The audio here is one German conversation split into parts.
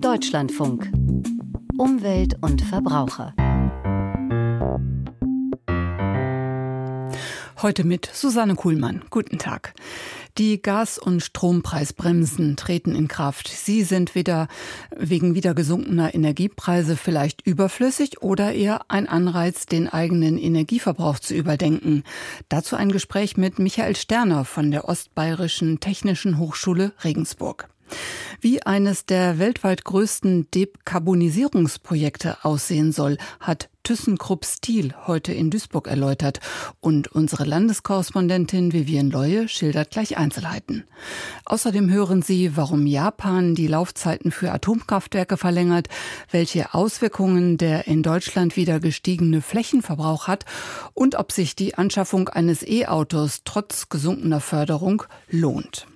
Deutschlandfunk. Umwelt und Verbraucher. Heute mit Susanne Kuhlmann. Guten Tag. Die Gas- und Strompreisbremsen treten in Kraft. Sie sind wieder wegen wieder gesunkener Energiepreise vielleicht überflüssig oder eher ein Anreiz, den eigenen Energieverbrauch zu überdenken. Dazu ein Gespräch mit Michael Sterner von der Ostbayerischen Technischen Hochschule Regensburg. Wie eines der weltweit größten Dekarbonisierungsprojekte aussehen soll, hat ThyssenKrupp Steel heute in Duisburg erläutert. Und unsere Landeskorrespondentin Vivienne Leue schildert gleich Einzelheiten. Außerdem hören Sie, warum Japan die Laufzeiten für Atomkraftwerke verlängert, welche Auswirkungen der in Deutschland wieder gestiegene Flächenverbrauch hat und ob sich die Anschaffung eines E-Autos trotz gesunkener Förderung lohnt.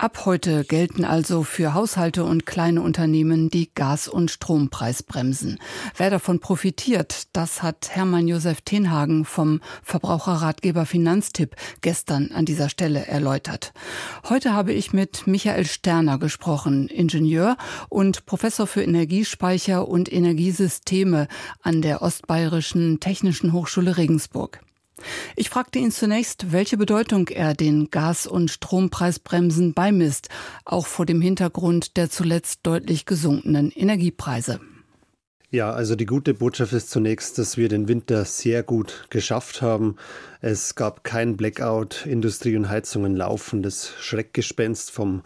Ab heute gelten also für Haushalte und kleine Unternehmen die Gas- und Strompreisbremsen. Wer davon profitiert, das hat Hermann Josef Tenhagen vom Verbraucherratgeber Finanztipp gestern an dieser Stelle erläutert. Heute habe ich mit Michael Sterner gesprochen, Ingenieur und Professor für Energiespeicher und Energiesysteme an der Ostbayerischen Technischen Hochschule Regensburg. Ich fragte ihn zunächst, welche Bedeutung er den Gas- und Strompreisbremsen beimisst, auch vor dem Hintergrund der zuletzt deutlich gesunkenen Energiepreise. Ja, also die gute Botschaft ist zunächst, dass wir den Winter sehr gut geschafft haben. Es gab kein Blackout, Industrie und Heizungen laufen. Das Schreckgespenst vom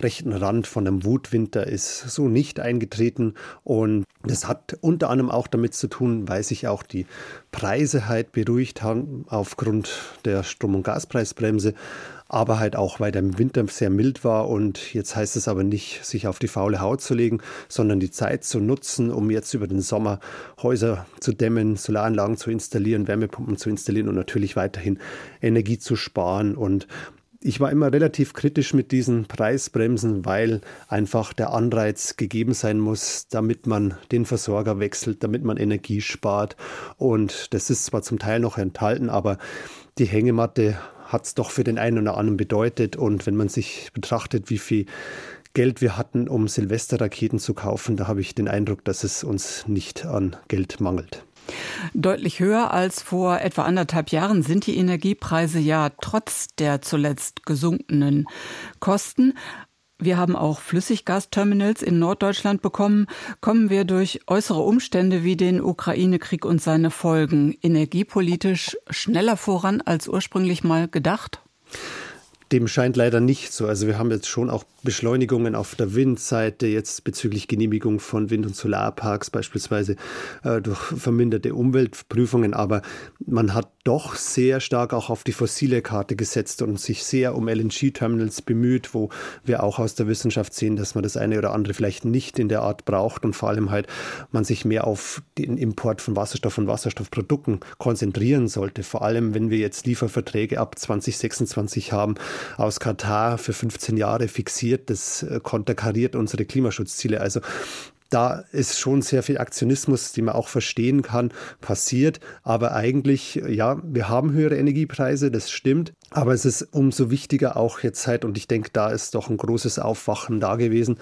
rechten Rand von einem Wutwinter ist so nicht eingetreten. Und das hat unter anderem auch damit zu tun, weil sich auch die Preise halt beruhigt haben aufgrund der Strom- und Gaspreisbremse aber halt auch, weil der Winter sehr mild war und jetzt heißt es aber nicht, sich auf die faule Haut zu legen, sondern die Zeit zu nutzen, um jetzt über den Sommer Häuser zu dämmen, Solaranlagen zu installieren, Wärmepumpen zu installieren und natürlich weiterhin Energie zu sparen und ich war immer relativ kritisch mit diesen Preisbremsen, weil einfach der Anreiz gegeben sein muss, damit man den Versorger wechselt, damit man Energie spart. Und das ist zwar zum Teil noch enthalten, aber die Hängematte hat es doch für den einen oder anderen bedeutet. Und wenn man sich betrachtet, wie viel Geld wir hatten, um Silvesterraketen zu kaufen, da habe ich den Eindruck, dass es uns nicht an Geld mangelt. Deutlich höher als vor etwa anderthalb Jahren sind die Energiepreise ja trotz der zuletzt gesunkenen Kosten. Wir haben auch Flüssiggasterminals in Norddeutschland bekommen. Kommen wir durch äußere Umstände wie den Ukraine-Krieg und seine Folgen energiepolitisch schneller voran als ursprünglich mal gedacht? Dem scheint leider nicht so. Also wir haben jetzt schon auch Beschleunigungen auf der Windseite, jetzt bezüglich Genehmigung von Wind- und Solarparks beispielsweise äh, durch verminderte Umweltprüfungen. Aber man hat doch sehr stark auch auf die fossile Karte gesetzt und sich sehr um LNG-Terminals bemüht, wo wir auch aus der Wissenschaft sehen, dass man das eine oder andere vielleicht nicht in der Art braucht und vor allem halt man sich mehr auf den Import von Wasserstoff und Wasserstoffprodukten konzentrieren sollte. Vor allem, wenn wir jetzt Lieferverträge ab 2026 haben aus Katar für 15 Jahre fixiert das äh, konterkariert unsere Klimaschutzziele. Also da ist schon sehr viel Aktionismus, den man auch verstehen kann, passiert. Aber eigentlich, ja, wir haben höhere Energiepreise, das stimmt. Aber es ist umso wichtiger auch jetzt halt, und ich denke, da ist doch ein großes Aufwachen da gewesen,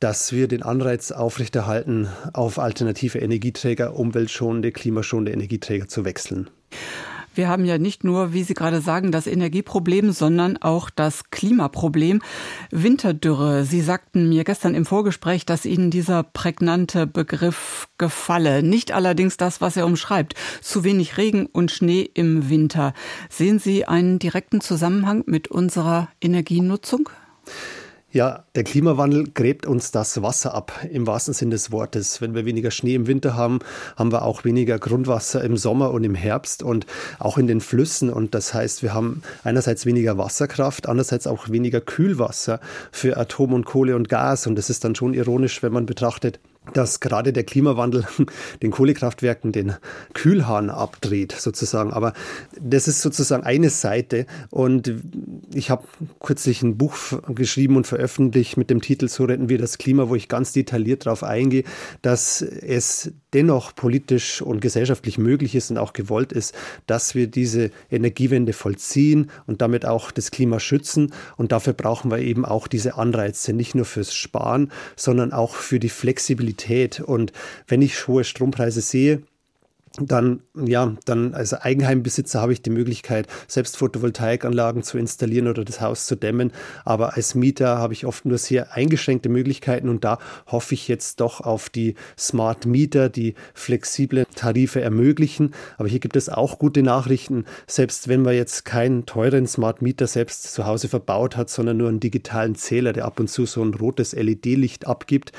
dass wir den Anreiz aufrechterhalten, auf alternative Energieträger, umweltschonende, klimaschonende Energieträger zu wechseln. Wir haben ja nicht nur, wie Sie gerade sagen, das Energieproblem, sondern auch das Klimaproblem. Winterdürre. Sie sagten mir gestern im Vorgespräch, dass Ihnen dieser prägnante Begriff gefalle. Nicht allerdings das, was er umschreibt. Zu wenig Regen und Schnee im Winter. Sehen Sie einen direkten Zusammenhang mit unserer Energienutzung? Ja, der Klimawandel gräbt uns das Wasser ab, im wahrsten Sinne des Wortes. Wenn wir weniger Schnee im Winter haben, haben wir auch weniger Grundwasser im Sommer und im Herbst und auch in den Flüssen. Und das heißt, wir haben einerseits weniger Wasserkraft, andererseits auch weniger Kühlwasser für Atom und Kohle und Gas. Und das ist dann schon ironisch, wenn man betrachtet, dass gerade der Klimawandel den Kohlekraftwerken den Kühlhahn abdreht, sozusagen. Aber das ist sozusagen eine Seite. Und ich habe kürzlich ein Buch geschrieben und veröffentlicht mit dem Titel So retten wir das Klima, wo ich ganz detailliert darauf eingehe, dass es dennoch politisch und gesellschaftlich möglich ist und auch gewollt ist, dass wir diese Energiewende vollziehen und damit auch das Klima schützen. Und dafür brauchen wir eben auch diese Anreize, nicht nur fürs Sparen, sondern auch für die Flexibilität. Und wenn ich hohe Strompreise sehe, dann, ja, dann als Eigenheimbesitzer habe ich die Möglichkeit, selbst Photovoltaikanlagen zu installieren oder das Haus zu dämmen. Aber als Mieter habe ich oft nur sehr eingeschränkte Möglichkeiten und da hoffe ich jetzt doch auf die Smart Mieter, die flexible Tarife ermöglichen. Aber hier gibt es auch gute Nachrichten. Selbst wenn man jetzt keinen teuren Smart Mieter selbst zu Hause verbaut hat, sondern nur einen digitalen Zähler, der ab und zu so ein rotes LED-Licht abgibt,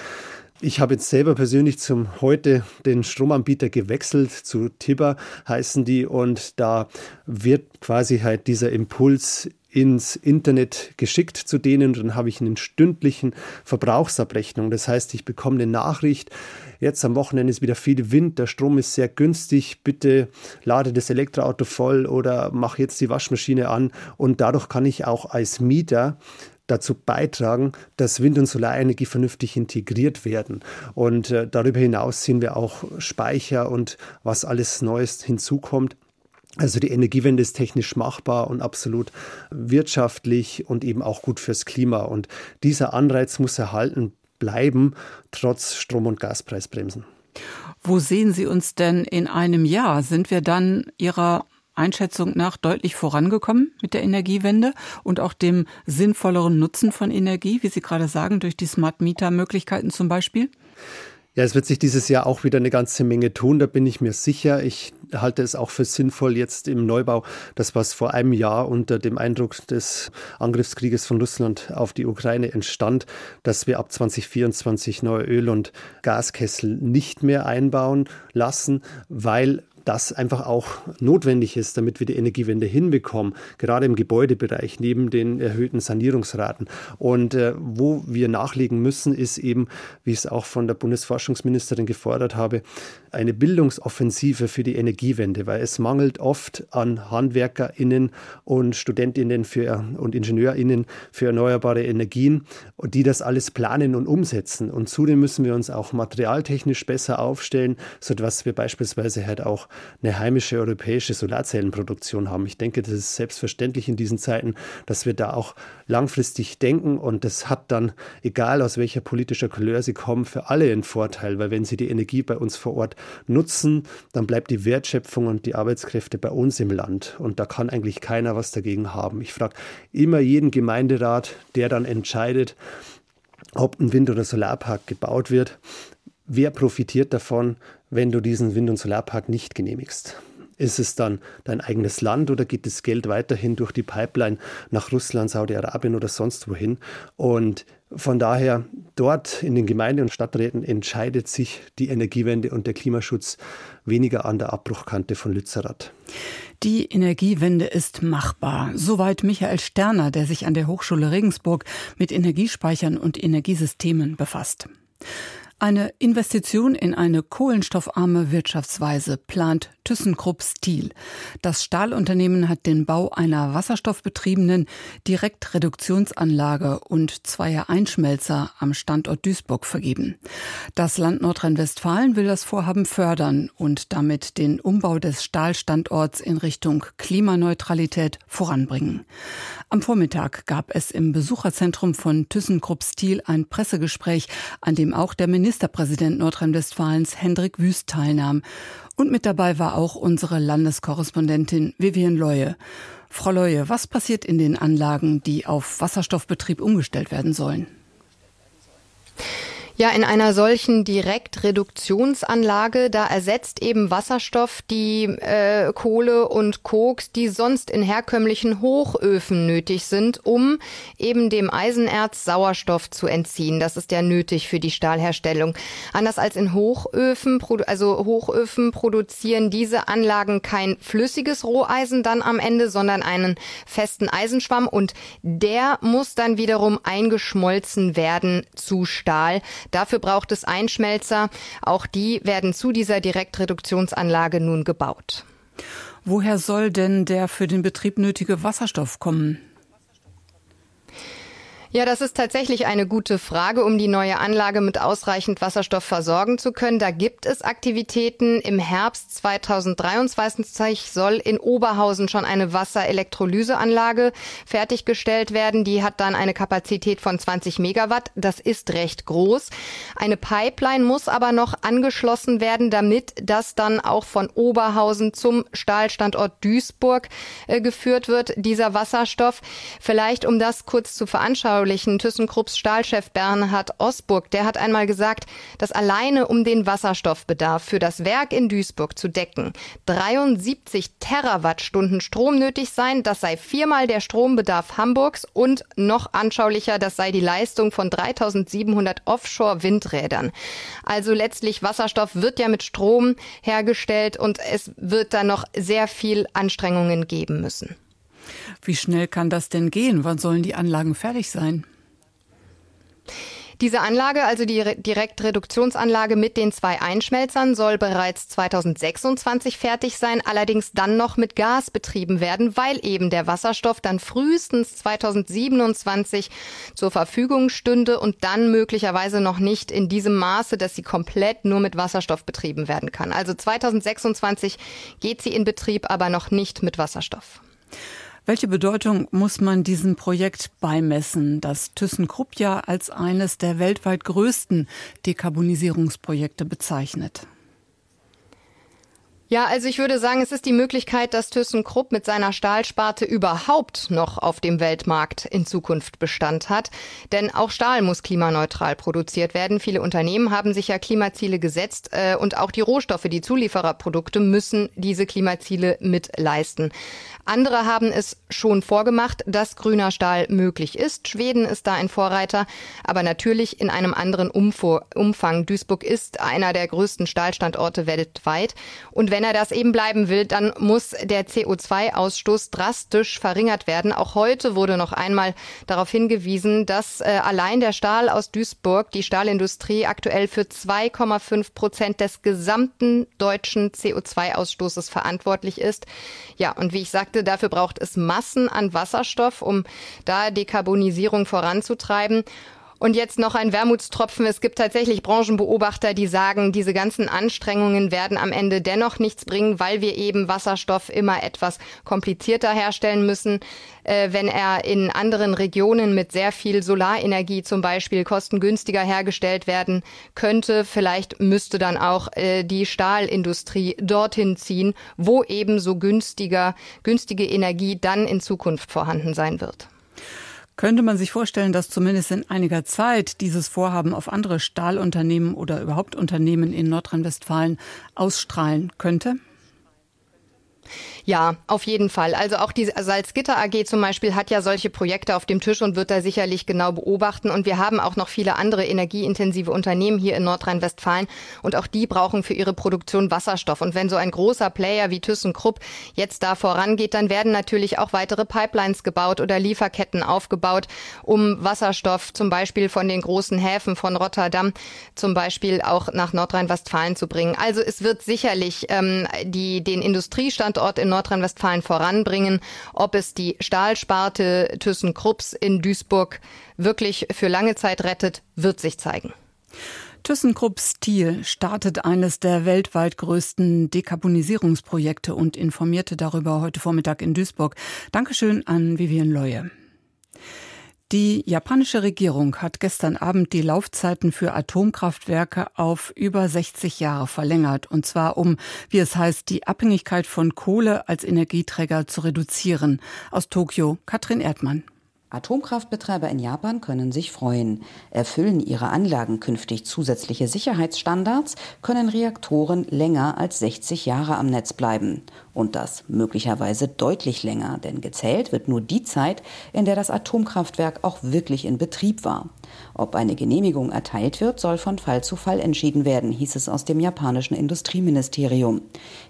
ich habe jetzt selber persönlich zum heute den Stromanbieter gewechselt zu Tibber heißen die. Und da wird quasi halt dieser Impuls ins Internet geschickt zu denen. Und dann habe ich einen stündlichen Verbrauchsabrechnung. Das heißt, ich bekomme eine Nachricht, jetzt am Wochenende ist wieder viel Wind, der Strom ist sehr günstig, bitte lade das Elektroauto voll oder mach jetzt die Waschmaschine an. Und dadurch kann ich auch als Mieter dazu beitragen, dass Wind- und Solarenergie vernünftig integriert werden. Und äh, darüber hinaus sehen wir auch Speicher und was alles Neues hinzukommt. Also die Energiewende ist technisch machbar und absolut wirtschaftlich und eben auch gut fürs Klima. Und dieser Anreiz muss erhalten bleiben, trotz Strom- und Gaspreisbremsen. Wo sehen Sie uns denn in einem Jahr? Sind wir dann Ihrer Einschätzung nach deutlich vorangekommen mit der Energiewende und auch dem sinnvolleren Nutzen von Energie, wie Sie gerade sagen, durch die Smart Meter Möglichkeiten zum Beispiel? Ja, es wird sich dieses Jahr auch wieder eine ganze Menge tun, da bin ich mir sicher. Ich halte es auch für sinnvoll jetzt im Neubau, das was vor einem Jahr unter dem Eindruck des Angriffskrieges von Russland auf die Ukraine entstand, dass wir ab 2024 neue Öl- und Gaskessel nicht mehr einbauen lassen, weil das einfach auch notwendig ist, damit wir die Energiewende hinbekommen, gerade im Gebäudebereich neben den erhöhten Sanierungsraten. Und äh, wo wir nachlegen müssen, ist eben, wie ich es auch von der Bundesforschungsministerin gefordert habe, eine Bildungsoffensive für die Energiewende, weil es mangelt oft an HandwerkerInnen und StudentInnen für, und IngenieurInnen für erneuerbare Energien, die das alles planen und umsetzen. Und zudem müssen wir uns auch materialtechnisch besser aufstellen, sodass wir beispielsweise halt auch eine heimische europäische Solarzellenproduktion haben. Ich denke, das ist selbstverständlich in diesen Zeiten, dass wir da auch langfristig denken. Und das hat dann, egal aus welcher politischer Couleur sie kommen, für alle einen Vorteil, weil wenn sie die Energie bei uns vor Ort nutzen, dann bleibt die Wertschöpfung und die Arbeitskräfte bei uns im Land. Und da kann eigentlich keiner was dagegen haben. Ich frage immer jeden Gemeinderat, der dann entscheidet, ob ein Wind- oder Solarpark gebaut wird, wer profitiert davon, wenn du diesen Wind- und Solarpark nicht genehmigst? Ist es dann dein eigenes Land oder geht das Geld weiterhin durch die Pipeline nach Russland, Saudi-Arabien oder sonst wohin? Und von daher, dort in den Gemeinden und Stadträten entscheidet sich die Energiewende und der Klimaschutz weniger an der Abbruchkante von Lützerath. Die Energiewende ist machbar. Soweit Michael Sterner, der sich an der Hochschule Regensburg mit Energiespeichern und Energiesystemen befasst. Eine Investition in eine kohlenstoffarme Wirtschaftsweise plant ThyssenKrupp Steel. Das Stahlunternehmen hat den Bau einer wasserstoffbetriebenen Direktreduktionsanlage und zweier Einschmelzer am Standort Duisburg vergeben. Das Land Nordrhein-Westfalen will das Vorhaben fördern und damit den Umbau des Stahlstandorts in Richtung Klimaneutralität voranbringen. Am Vormittag gab es im Besucherzentrum von ThyssenKrupp Steel ein Pressegespräch, an dem auch der Ministerpräsident Nordrhein-Westfalens Hendrik Wüst teilnahm. Und mit dabei war auch unsere Landeskorrespondentin Vivian Leue. Frau Leue, was passiert in den Anlagen, die auf Wasserstoffbetrieb umgestellt werden sollen? Ja, in einer solchen Direktreduktionsanlage, da ersetzt eben Wasserstoff die äh, Kohle und Koks, die sonst in herkömmlichen Hochöfen nötig sind, um eben dem Eisenerz Sauerstoff zu entziehen. Das ist ja nötig für die Stahlherstellung. Anders als in Hochöfen, also Hochöfen produzieren diese Anlagen kein flüssiges Roheisen dann am Ende, sondern einen festen Eisenschwamm und der muss dann wiederum eingeschmolzen werden zu Stahl Dafür braucht es Einschmelzer. Auch die werden zu dieser Direktreduktionsanlage nun gebaut. Woher soll denn der für den Betrieb nötige Wasserstoff kommen? Ja, das ist tatsächlich eine gute Frage, um die neue Anlage mit ausreichend Wasserstoff versorgen zu können. Da gibt es Aktivitäten. Im Herbst 2023 soll in Oberhausen schon eine Wasserelektrolyseanlage fertiggestellt werden. Die hat dann eine Kapazität von 20 Megawatt. Das ist recht groß. Eine Pipeline muss aber noch angeschlossen werden, damit das dann auch von Oberhausen zum Stahlstandort Duisburg äh, geführt wird, dieser Wasserstoff. Vielleicht, um das kurz zu veranschaulichen, anschaulichen ThyssenKrupps Stahlchef Bernhard Osburg, der hat einmal gesagt, dass alleine um den Wasserstoffbedarf für das Werk in Duisburg zu decken 73 Terawattstunden Strom nötig seien. Das sei viermal der Strombedarf Hamburgs und noch anschaulicher, das sei die Leistung von 3700 Offshore-Windrädern. Also letztlich Wasserstoff wird ja mit Strom hergestellt und es wird da noch sehr viel Anstrengungen geben müssen. Wie schnell kann das denn gehen? Wann sollen die Anlagen fertig sein? Diese Anlage, also die Direktreduktionsanlage mit den zwei Einschmelzern, soll bereits 2026 fertig sein, allerdings dann noch mit Gas betrieben werden, weil eben der Wasserstoff dann frühestens 2027 zur Verfügung stünde und dann möglicherweise noch nicht in diesem Maße, dass sie komplett nur mit Wasserstoff betrieben werden kann. Also 2026 geht sie in Betrieb, aber noch nicht mit Wasserstoff. Welche Bedeutung muss man diesem Projekt beimessen, das ThyssenKrupp ja als eines der weltweit größten Dekarbonisierungsprojekte bezeichnet? Ja, also ich würde sagen, es ist die Möglichkeit, dass ThyssenKrupp mit seiner Stahlsparte überhaupt noch auf dem Weltmarkt in Zukunft Bestand hat. Denn auch Stahl muss klimaneutral produziert werden. Viele Unternehmen haben sich ja Klimaziele gesetzt äh, und auch die Rohstoffe, die Zuliefererprodukte müssen diese Klimaziele mitleisten. Andere haben es schon vorgemacht, dass grüner Stahl möglich ist. Schweden ist da ein Vorreiter, aber natürlich in einem anderen Umfang. Duisburg ist einer der größten Stahlstandorte weltweit. Und wenn er das eben bleiben will, dann muss der CO2-Ausstoß drastisch verringert werden. Auch heute wurde noch einmal darauf hingewiesen, dass äh, allein der Stahl aus Duisburg, die Stahlindustrie aktuell für 2,5 Prozent des gesamten deutschen CO2-Ausstoßes verantwortlich ist. Ja, und wie ich sagte, sagte, dafür braucht es Massen an Wasserstoff, um da Dekarbonisierung voranzutreiben. Und jetzt noch ein Wermutstropfen. Es gibt tatsächlich Branchenbeobachter, die sagen, diese ganzen Anstrengungen werden am Ende dennoch nichts bringen, weil wir eben Wasserstoff immer etwas komplizierter herstellen müssen. Äh, wenn er in anderen Regionen mit sehr viel Solarenergie zum Beispiel kostengünstiger hergestellt werden könnte, vielleicht müsste dann auch äh, die Stahlindustrie dorthin ziehen, wo eben so günstiger, günstige Energie dann in Zukunft vorhanden sein wird. Könnte man sich vorstellen, dass zumindest in einiger Zeit dieses Vorhaben auf andere Stahlunternehmen oder überhaupt Unternehmen in Nordrhein-Westfalen ausstrahlen könnte? Ja, auf jeden Fall. Also auch die Salzgitter AG zum Beispiel hat ja solche Projekte auf dem Tisch und wird da sicherlich genau beobachten. Und wir haben auch noch viele andere energieintensive Unternehmen hier in Nordrhein-Westfalen und auch die brauchen für ihre Produktion Wasserstoff. Und wenn so ein großer Player wie ThyssenKrupp jetzt da vorangeht, dann werden natürlich auch weitere Pipelines gebaut oder Lieferketten aufgebaut, um Wasserstoff zum Beispiel von den großen Häfen von Rotterdam zum Beispiel auch nach Nordrhein-Westfalen zu bringen. Also es wird sicherlich ähm, die, den Industriestandort in Nordrhein-Westfalen voranbringen. Ob es die Stahlsparte ThyssenKrupps in Duisburg wirklich für lange Zeit rettet, wird sich zeigen. ThyssenKrupp Steel startet eines der weltweit größten Dekarbonisierungsprojekte und informierte darüber heute Vormittag in Duisburg. Dankeschön an Vivian Leue. Die japanische Regierung hat gestern Abend die Laufzeiten für Atomkraftwerke auf über 60 Jahre verlängert, und zwar um, wie es heißt, die Abhängigkeit von Kohle als Energieträger zu reduzieren. Aus Tokio, Katrin Erdmann. Atomkraftbetreiber in Japan können sich freuen. Erfüllen ihre Anlagen künftig zusätzliche Sicherheitsstandards, können Reaktoren länger als 60 Jahre am Netz bleiben. Und das möglicherweise deutlich länger, denn gezählt wird nur die Zeit, in der das Atomkraftwerk auch wirklich in Betrieb war. Ob eine Genehmigung erteilt wird, soll von Fall zu Fall entschieden werden, hieß es aus dem japanischen Industrieministerium.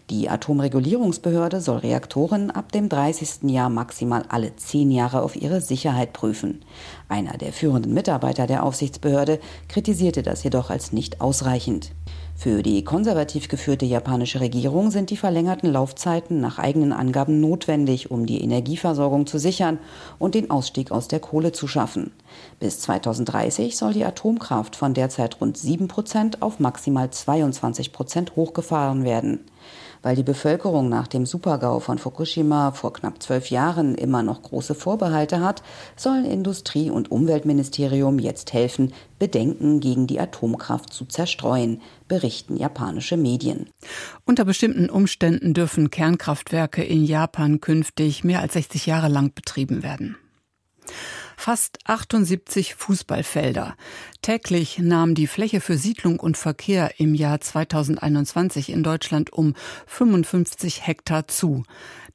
Die Atomregulierungsbehörde soll Reaktoren ab dem 30. Jahr maximal alle zehn Jahre auf ihre Sicherheit prüfen. Einer der führenden Mitarbeiter der Aufsichtsbehörde kritisierte das jedoch als nicht ausreichend. Für die konservativ geführte japanische Regierung sind die verlängerten Laufzeiten nach eigenen Angaben notwendig, um die Energieversorgung zu sichern und den Ausstieg aus der Kohle zu schaffen. Bis 2030 soll die Atomkraft von derzeit rund 7 Prozent auf maximal 22 Prozent hochgefahren werden weil die Bevölkerung nach dem Supergau von Fukushima vor knapp zwölf Jahren immer noch große Vorbehalte hat, sollen Industrie- und Umweltministerium jetzt helfen, Bedenken gegen die Atomkraft zu zerstreuen, berichten japanische Medien. Unter bestimmten Umständen dürfen Kernkraftwerke in Japan künftig mehr als 60 Jahre lang betrieben werden fast 78 Fußballfelder. Täglich nahm die Fläche für Siedlung und Verkehr im Jahr 2021 in Deutschland um 55 Hektar zu.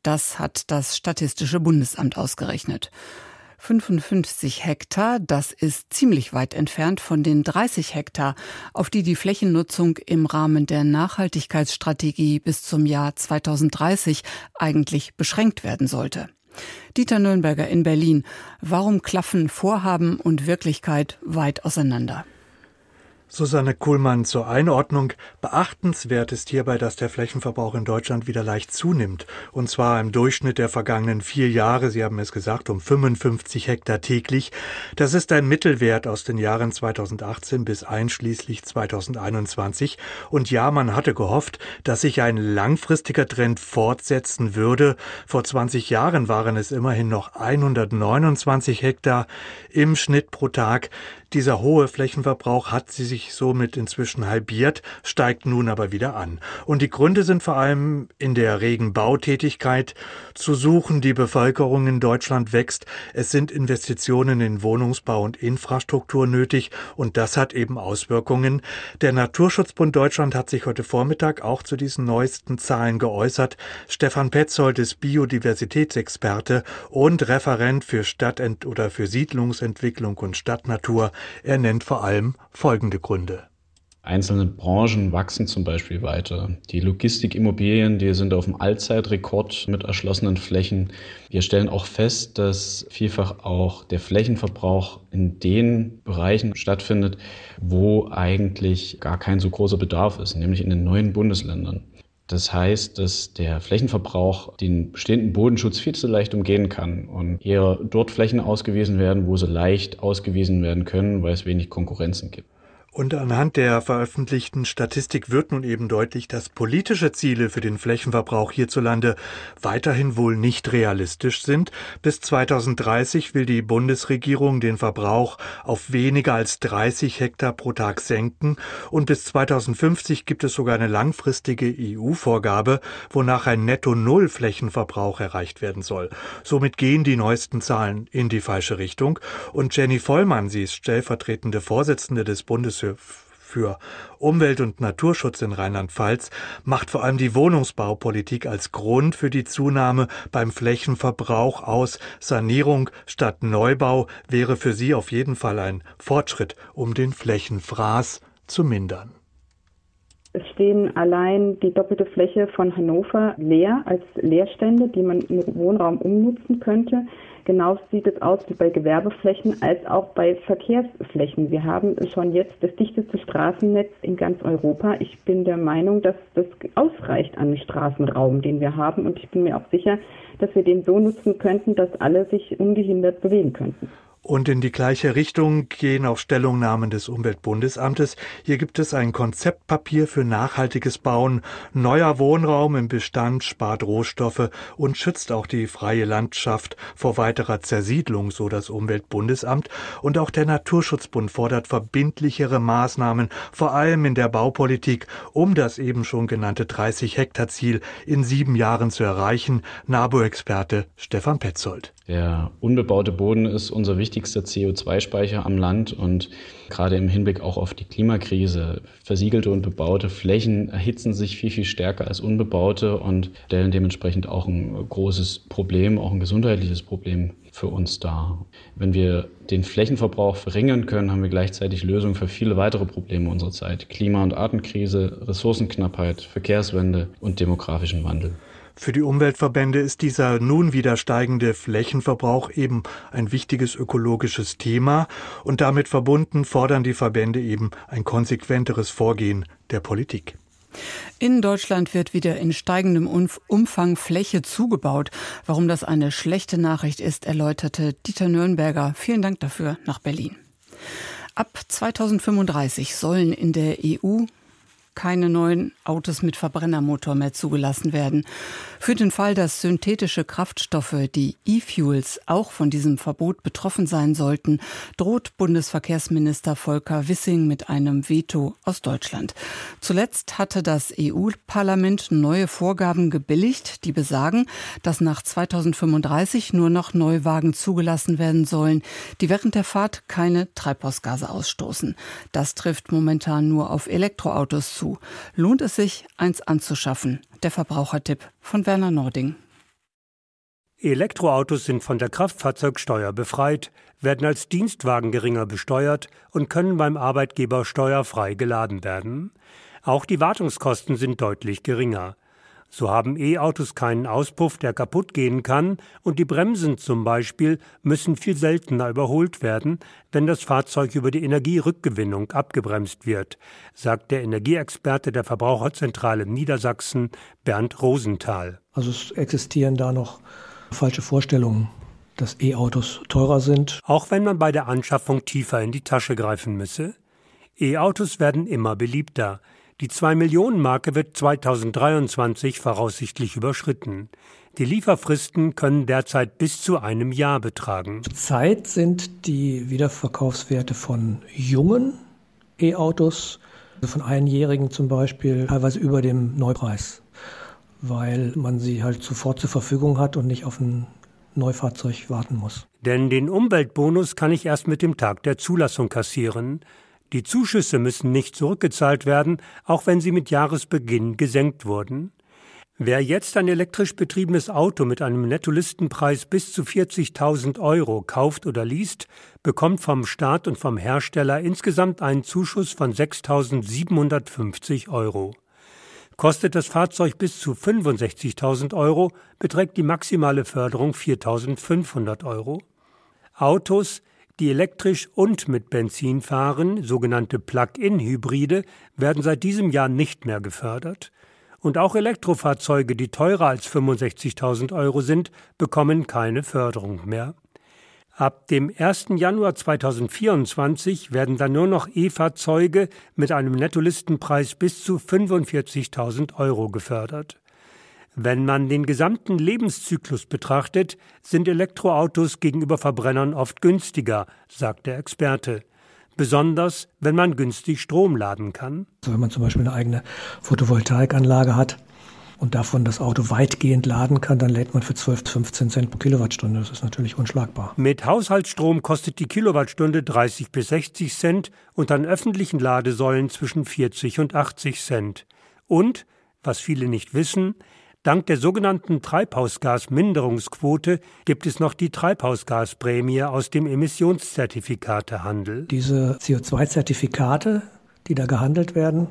Das hat das Statistische Bundesamt ausgerechnet. 55 Hektar, das ist ziemlich weit entfernt von den 30 Hektar, auf die die Flächennutzung im Rahmen der Nachhaltigkeitsstrategie bis zum Jahr 2030 eigentlich beschränkt werden sollte. Dieter Nürnberger in Berlin. Warum klaffen Vorhaben und Wirklichkeit weit auseinander? Susanne Kuhlmann zur Einordnung. Beachtenswert ist hierbei, dass der Flächenverbrauch in Deutschland wieder leicht zunimmt. Und zwar im Durchschnitt der vergangenen vier Jahre, Sie haben es gesagt, um 55 Hektar täglich. Das ist ein Mittelwert aus den Jahren 2018 bis einschließlich 2021. Und ja, man hatte gehofft, dass sich ein langfristiger Trend fortsetzen würde. Vor 20 Jahren waren es immerhin noch 129 Hektar im Schnitt pro Tag. Dieser hohe Flächenverbrauch hat sie sich somit inzwischen halbiert, steigt nun aber wieder an. Und die Gründe sind vor allem in der regen Bautätigkeit zu suchen. Die Bevölkerung in Deutschland wächst. Es sind Investitionen in Wohnungsbau und Infrastruktur nötig und das hat eben Auswirkungen. Der Naturschutzbund Deutschland hat sich heute Vormittag auch zu diesen neuesten Zahlen geäußert. Stefan Petzold ist Biodiversitätsexperte und Referent für Stadtent- oder für Siedlungsentwicklung und Stadtnatur er nennt vor allem folgende Gründe. Einzelne Branchen wachsen zum Beispiel weiter. Die Logistikimmobilien, die sind auf dem Allzeitrekord mit erschlossenen Flächen. Wir stellen auch fest, dass vielfach auch der Flächenverbrauch in den Bereichen stattfindet, wo eigentlich gar kein so großer Bedarf ist, nämlich in den neuen Bundesländern. Das heißt, dass der Flächenverbrauch den bestehenden Bodenschutz viel zu leicht umgehen kann und eher dort Flächen ausgewiesen werden, wo sie leicht ausgewiesen werden können, weil es wenig Konkurrenzen gibt. Und anhand der veröffentlichten Statistik wird nun eben deutlich, dass politische Ziele für den Flächenverbrauch hierzulande weiterhin wohl nicht realistisch sind. Bis 2030 will die Bundesregierung den Verbrauch auf weniger als 30 Hektar pro Tag senken und bis 2050 gibt es sogar eine langfristige EU-Vorgabe, wonach ein Netto-Null-Flächenverbrauch erreicht werden soll. Somit gehen die neuesten Zahlen in die falsche Richtung und Jenny Vollmann, sie ist stellvertretende Vorsitzende des Bundes für Umwelt- und Naturschutz in Rheinland-Pfalz macht vor allem die Wohnungsbaupolitik als Grund für die Zunahme beim Flächenverbrauch aus. Sanierung statt Neubau wäre für sie auf jeden Fall ein Fortschritt, um den Flächenfraß zu mindern. Es stehen allein die doppelte Fläche von Hannover leer als Leerstände, die man in Wohnraum umnutzen könnte. Genauso sieht es aus wie bei Gewerbeflächen als auch bei Verkehrsflächen. Wir haben schon jetzt das dichteste Straßennetz in ganz Europa. Ich bin der Meinung, dass das ausreicht an Straßenraum, den wir haben. Und ich bin mir auch sicher, dass wir den so nutzen könnten, dass alle sich ungehindert bewegen könnten. Und in die gleiche Richtung gehen auch Stellungnahmen des Umweltbundesamtes. Hier gibt es ein Konzeptpapier für nachhaltiges Bauen. Neuer Wohnraum im Bestand spart Rohstoffe und schützt auch die freie Landschaft vor weiterer Zersiedlung, so das Umweltbundesamt. Und auch der Naturschutzbund fordert verbindlichere Maßnahmen, vor allem in der Baupolitik, um das eben schon genannte 30 Hektar Ziel in sieben Jahren zu erreichen. NABU-Experte Stefan Petzold. Der unbebaute Boden ist unser wichtigster wichtigster CO2-Speicher am Land und gerade im Hinblick auch auf die Klimakrise. Versiegelte und bebaute Flächen erhitzen sich viel, viel stärker als unbebaute und stellen dementsprechend auch ein großes Problem, auch ein gesundheitliches Problem für uns dar. Wenn wir den Flächenverbrauch verringern können, haben wir gleichzeitig Lösungen für viele weitere Probleme unserer Zeit. Klima- und Artenkrise, Ressourcenknappheit, Verkehrswende und demografischen Wandel. Für die Umweltverbände ist dieser nun wieder steigende Flächenverbrauch eben ein wichtiges ökologisches Thema und damit verbunden fordern die Verbände eben ein konsequenteres Vorgehen der Politik. In Deutschland wird wieder in steigendem Umfang Fläche zugebaut. Warum das eine schlechte Nachricht ist, erläuterte Dieter Nürnberger. Vielen Dank dafür nach Berlin. Ab 2035 sollen in der EU keine neuen Autos mit Verbrennermotor mehr zugelassen werden. Für den Fall, dass synthetische Kraftstoffe, die E-Fuels, auch von diesem Verbot betroffen sein sollten, droht Bundesverkehrsminister Volker Wissing mit einem Veto aus Deutschland. Zuletzt hatte das EU-Parlament neue Vorgaben gebilligt, die besagen, dass nach 2035 nur noch Neuwagen zugelassen werden sollen, die während der Fahrt keine Treibhausgase ausstoßen. Das trifft momentan nur auf Elektroautos zu. Lohnt es sich, eins anzuschaffen? Der Verbrauchertipp von Werner Nording. Elektroautos sind von der Kraftfahrzeugsteuer befreit, werden als Dienstwagen geringer besteuert und können beim Arbeitgeber steuerfrei geladen werden. Auch die Wartungskosten sind deutlich geringer. So haben E-Autos keinen Auspuff, der kaputt gehen kann, und die Bremsen zum Beispiel müssen viel seltener überholt werden, wenn das Fahrzeug über die Energierückgewinnung abgebremst wird, sagt der Energieexperte der Verbraucherzentrale Niedersachsen Bernd Rosenthal. Also es existieren da noch falsche Vorstellungen dass E-Autos teurer sind. Auch wenn man bei der Anschaffung tiefer in die Tasche greifen müsse. E-Autos werden immer beliebter. Die 2-Millionen-Marke wird 2023 voraussichtlich überschritten. Die Lieferfristen können derzeit bis zu einem Jahr betragen. Zurzeit sind die Wiederverkaufswerte von jungen E-Autos, also von Einjährigen zum Beispiel, teilweise über dem Neupreis, weil man sie halt sofort zur Verfügung hat und nicht auf ein Neufahrzeug warten muss. Denn den Umweltbonus kann ich erst mit dem Tag der Zulassung kassieren. Die Zuschüsse müssen nicht zurückgezahlt werden, auch wenn sie mit Jahresbeginn gesenkt wurden. Wer jetzt ein elektrisch betriebenes Auto mit einem Nettolistenpreis bis zu 40.000 Euro kauft oder liest, bekommt vom Staat und vom Hersteller insgesamt einen Zuschuss von 6.750 Euro. Kostet das Fahrzeug bis zu 65.000 Euro, beträgt die maximale Förderung 4.500 Euro. Autos, die elektrisch und mit Benzin fahren, sogenannte Plug-in-Hybride, werden seit diesem Jahr nicht mehr gefördert. Und auch Elektrofahrzeuge, die teurer als 65.000 Euro sind, bekommen keine Förderung mehr. Ab dem 1. Januar 2024 werden dann nur noch E-Fahrzeuge mit einem Nettolistenpreis bis zu 45.000 Euro gefördert. Wenn man den gesamten Lebenszyklus betrachtet, sind Elektroautos gegenüber Verbrennern oft günstiger, sagt der Experte. Besonders, wenn man günstig Strom laden kann. Also wenn man zum Beispiel eine eigene Photovoltaikanlage hat und davon das Auto weitgehend laden kann, dann lädt man für 12, 15 Cent pro Kilowattstunde. Das ist natürlich unschlagbar. Mit Haushaltsstrom kostet die Kilowattstunde 30 bis 60 Cent und an öffentlichen Ladesäulen zwischen 40 und 80 Cent. Und, was viele nicht wissen, Dank der sogenannten Treibhausgasminderungsquote gibt es noch die Treibhausgasprämie aus dem Emissionszertifikatehandel. Diese CO2-Zertifikate, die da gehandelt werden,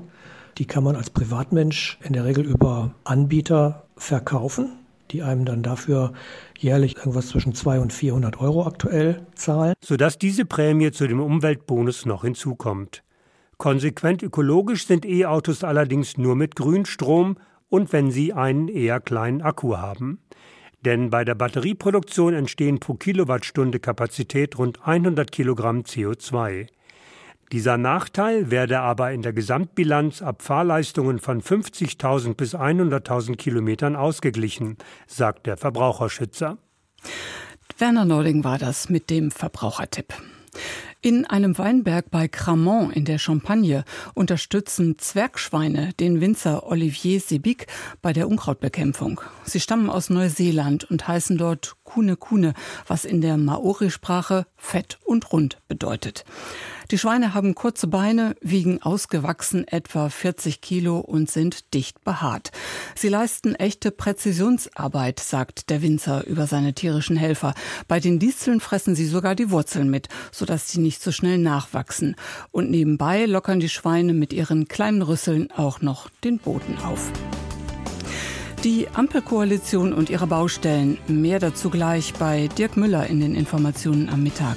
die kann man als Privatmensch in der Regel über Anbieter verkaufen, die einem dann dafür jährlich irgendwas zwischen 200 und 400 Euro aktuell zahlen. Sodass diese Prämie zu dem Umweltbonus noch hinzukommt. Konsequent ökologisch sind E-Autos allerdings nur mit Grünstrom und wenn sie einen eher kleinen Akku haben. Denn bei der Batterieproduktion entstehen pro Kilowattstunde Kapazität rund 100 Kilogramm CO2. Dieser Nachteil werde aber in der Gesamtbilanz ab Fahrleistungen von 50.000 bis 100.000 Kilometern ausgeglichen, sagt der Verbraucherschützer. Werner Nording war das mit dem Verbrauchertipp. In einem Weinberg bei Cramont in der Champagne unterstützen Zwergschweine den Winzer Olivier Sebic bei der Unkrautbekämpfung. Sie stammen aus Neuseeland und heißen dort Kune Kune, was in der Maori-Sprache fett und rund bedeutet. Die Schweine haben kurze Beine, wiegen ausgewachsen etwa 40 Kilo und sind dicht behaart. Sie leisten echte Präzisionsarbeit, sagt der Winzer über seine tierischen Helfer. Bei den Disteln fressen sie sogar die Wurzeln mit, sodass sie nicht so schnell nachwachsen. Und nebenbei lockern die Schweine mit ihren kleinen Rüsseln auch noch den Boden auf. Die Ampelkoalition und ihre Baustellen. Mehr dazu gleich bei Dirk Müller in den Informationen am Mittag.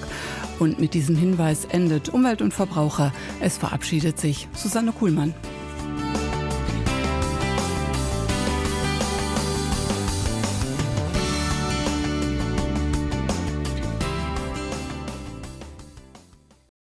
Und mit diesem Hinweis endet Umwelt und Verbraucher. Es verabschiedet sich Susanne Kuhlmann.